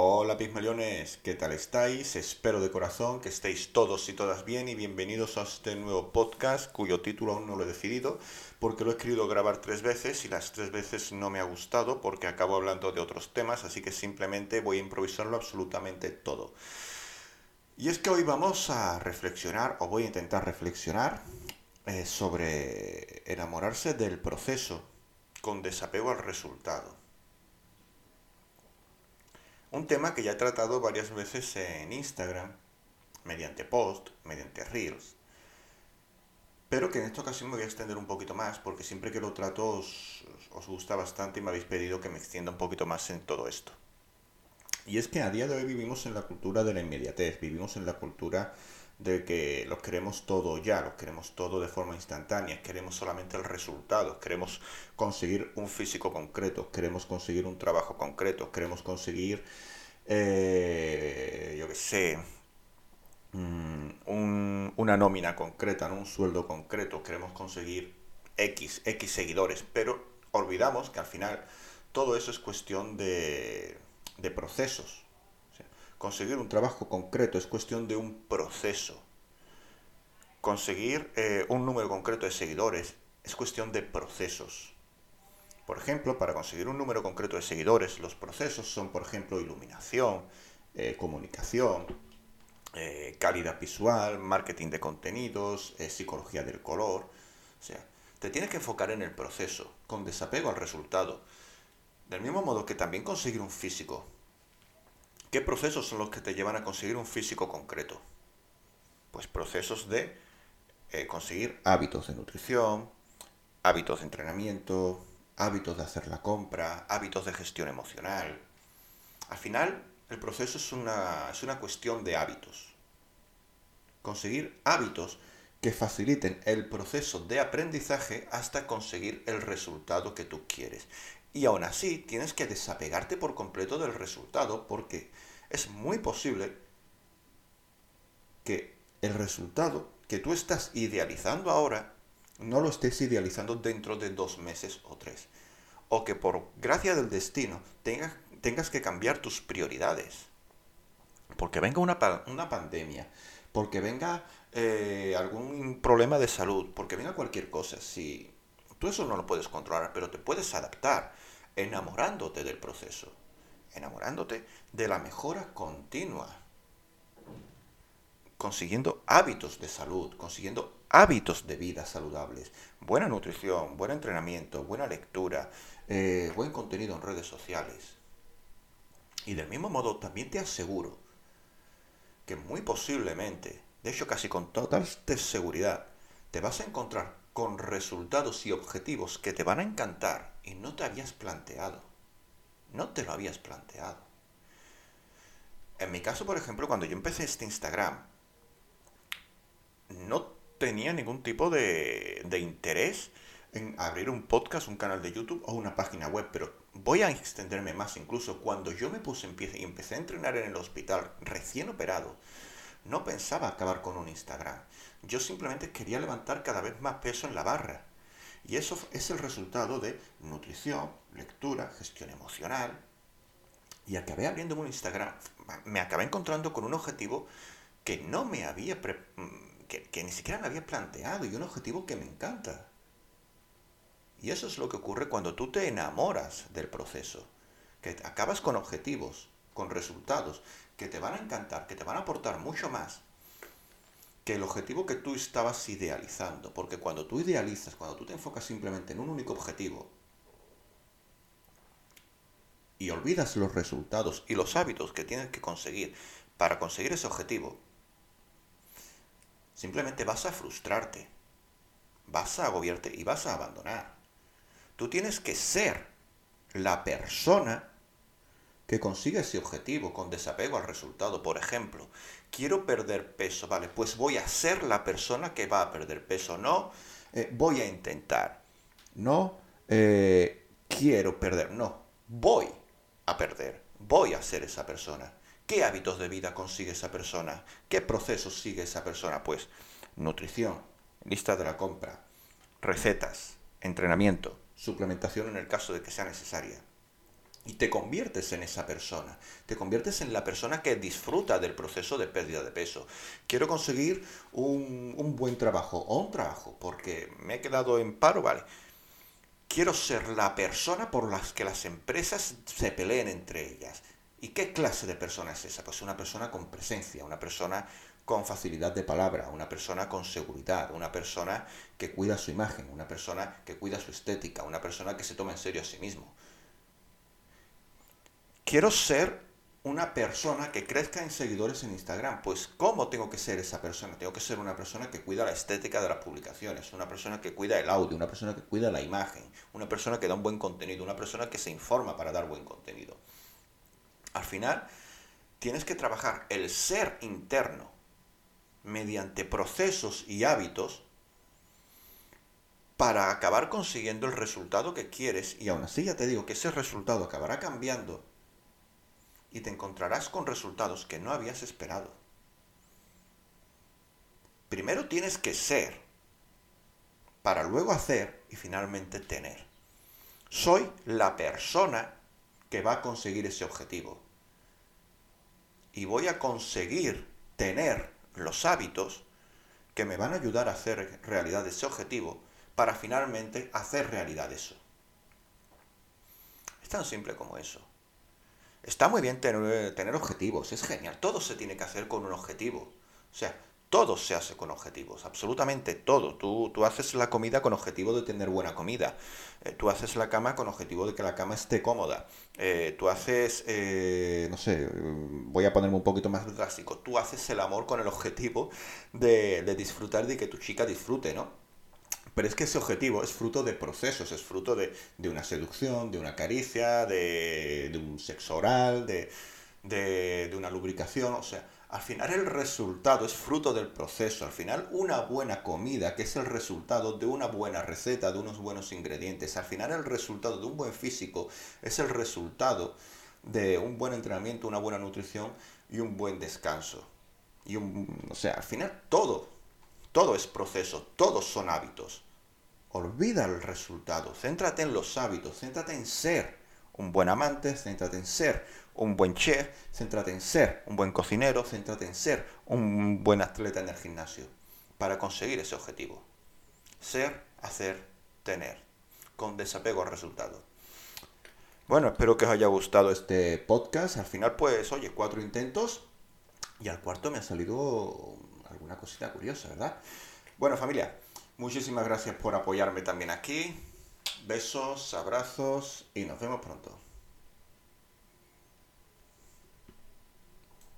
Hola Pigmaliones, ¿qué tal estáis? Espero de corazón que estéis todos y todas bien y bienvenidos a este nuevo podcast cuyo título aún no lo he decidido porque lo he querido grabar tres veces y las tres veces no me ha gustado porque acabo hablando de otros temas, así que simplemente voy a improvisarlo absolutamente todo. Y es que hoy vamos a reflexionar, o voy a intentar reflexionar, eh, sobre enamorarse del proceso con desapego al resultado. Un tema que ya he tratado varias veces en Instagram, mediante post, mediante reels, pero que en esta ocasión me voy a extender un poquito más, porque siempre que lo trato os, os, gusta bastante y me habéis pedido que me extienda un poquito más en todo esto. Y es que a día de hoy vivimos en la cultura de la inmediatez, vivimos en la cultura de que lo queremos todo ya, lo queremos todo de forma instantánea, queremos solamente el resultado, queremos conseguir un físico concreto, queremos conseguir un trabajo concreto, queremos conseguir, eh, yo qué sé, mm, una nómina concreta, un sueldo concreto, queremos conseguir X, X seguidores, pero olvidamos que al final todo eso es cuestión de, de procesos, Conseguir un trabajo concreto es cuestión de un proceso. Conseguir eh, un número concreto de seguidores es cuestión de procesos. Por ejemplo, para conseguir un número concreto de seguidores, los procesos son, por ejemplo, iluminación, eh, comunicación, eh, calidad visual, marketing de contenidos, psicología del color. O sea, te tienes que enfocar en el proceso, con desapego al resultado. Del mismo modo que también conseguir un físico ¿Qué procesos son los que te llevan a conseguir un físico concreto? Pues procesos de eh, conseguir hábitos de nutrición, hábitos de entrenamiento, hábitos de hacer la compra, hábitos de gestión emocional. Al final, el proceso es una, es una cuestión de hábitos. Conseguir hábitos que faciliten el proceso de aprendizaje hasta conseguir el resultado que tú quieres. Y aún así tienes que desapegarte por completo del resultado porque es muy posible que el resultado que tú estás idealizando ahora no lo estés idealizando dentro de dos meses o tres. O que por gracia del destino tengas, tengas que cambiar tus prioridades. Porque venga una, una pandemia, porque venga eh, algún problema de salud, porque venga cualquier cosa. Si tú eso no lo puedes controlar, pero te puedes adaptar enamorándote del proceso, enamorándote de la mejora continua, consiguiendo hábitos de salud, consiguiendo hábitos de vida saludables, buena nutrición, buen entrenamiento, buena lectura, eh, buen contenido en redes sociales. Y del mismo modo también te aseguro que muy posiblemente, de hecho casi con total seguridad, te vas a encontrar con resultados y objetivos que te van a encantar y no te habías planteado. No te lo habías planteado. En mi caso, por ejemplo, cuando yo empecé este Instagram, no tenía ningún tipo de, de interés en abrir un podcast, un canal de YouTube o una página web, pero voy a extenderme más. Incluso cuando yo me puse y empecé a entrenar en el hospital recién operado, no pensaba acabar con un Instagram. Yo simplemente quería levantar cada vez más peso en la barra. Y eso es el resultado de nutrición, lectura, gestión emocional. Y acabé abriendo un Instagram. Me acabé encontrando con un objetivo que no me había... Mm, que, que ni siquiera me había planteado y un objetivo que me encanta. Y eso es lo que ocurre cuando tú te enamoras del proceso. Que acabas con objetivos, con resultados que te van a encantar, que te van a aportar mucho más que el objetivo que tú estabas idealizando. Porque cuando tú idealizas, cuando tú te enfocas simplemente en un único objetivo y olvidas los resultados y los hábitos que tienes que conseguir para conseguir ese objetivo, simplemente vas a frustrarte, vas a agobiarte y vas a abandonar. Tú tienes que ser la persona que consiga ese objetivo con desapego al resultado. Por ejemplo, quiero perder peso, vale, pues voy a ser la persona que va a perder peso, no eh, voy a intentar, no eh, quiero perder, no, voy a perder, voy a ser esa persona. ¿Qué hábitos de vida consigue esa persona? ¿Qué procesos sigue esa persona? Pues nutrición, lista de la compra, recetas, entrenamiento, suplementación en el caso de que sea necesaria y te conviertes en esa persona. Te conviertes en la persona que disfruta del proceso de pérdida de peso. Quiero conseguir un, buen trabajo o un trabajo porque me he quedado en paro, vale. Quiero ser la persona por la que las empresas se peleen entre ellas. ¿Y qué clase de persona es esa? Pues una persona con presencia, una persona con facilidad de palabra, una persona con seguridad, una persona que cuida su imagen, una persona que cuida su estética, una persona que se toma en serio a sí mismo quiero ser una persona que crezca en seguidores en Instagram. Pues ¿cómo tengo que ser esa persona? Tengo que ser una persona que cuida la estética de las publicaciones, una persona que cuida el audio, una persona que cuida la imagen, una persona que da un buen contenido, una persona que se informa para dar buen contenido. Al final, tienes que trabajar el ser interno mediante procesos y hábitos para acabar consiguiendo el resultado que quieres y aún así ya te digo que ese resultado acabará cambiando y te encontrarás con resultados que no habías esperado. Primero tienes que ser para luego hacer y finalmente tener. Soy la persona que va a conseguir ese objetivo. Y voy a conseguir tener los hábitos que me van a ayudar a hacer realidad ese objetivo para finalmente hacer realidad eso. Es tan simple como eso. Está muy bien tener, tener objetivos, es genial. Todo se tiene que hacer con un objetivo. O sea, todo se hace con objetivos, absolutamente todo. Tú, tú haces la comida con objetivo de tener buena comida. Eh, tú haces la cama con objetivo de que la cama esté cómoda. Eh, tú haces, eh, no sé, voy a ponerme un poquito más drástico. Tú haces el amor con el objetivo de, de disfrutar de que tu chica disfrute, ¿no? Pero es que ese objetivo es fruto de procesos, es fruto de, una seducción, de una caricia, de, un sexo oral, de, de, una lubricación. O sea, al final el resultado es fruto del proceso. Al final una buena comida, que es el resultado de una buena receta, de unos buenos ingredientes. Al final el resultado de un buen físico es el resultado de un buen entrenamiento, una buena nutrición y un buen descanso. Y un, o sea, al final todo, todo es proceso, todos son hábitos. Olvida el resultado, céntrate en los hábitos, céntrate en ser un buen amante, céntrate en ser un buen chef, céntrate en ser un buen cocinero, céntrate en ser un buen atleta en el gimnasio para conseguir ese objetivo. Ser, hacer, tener, con desapego al resultado. Bueno, espero que os haya gustado este podcast. Al final, pues, oye, cuatro intentos y al cuarto me ha salido alguna cosita curiosa, ¿verdad? Bueno, familia, Muchísimas gracias por apoyarme también aquí. Besos, abrazos y nos vemos pronto.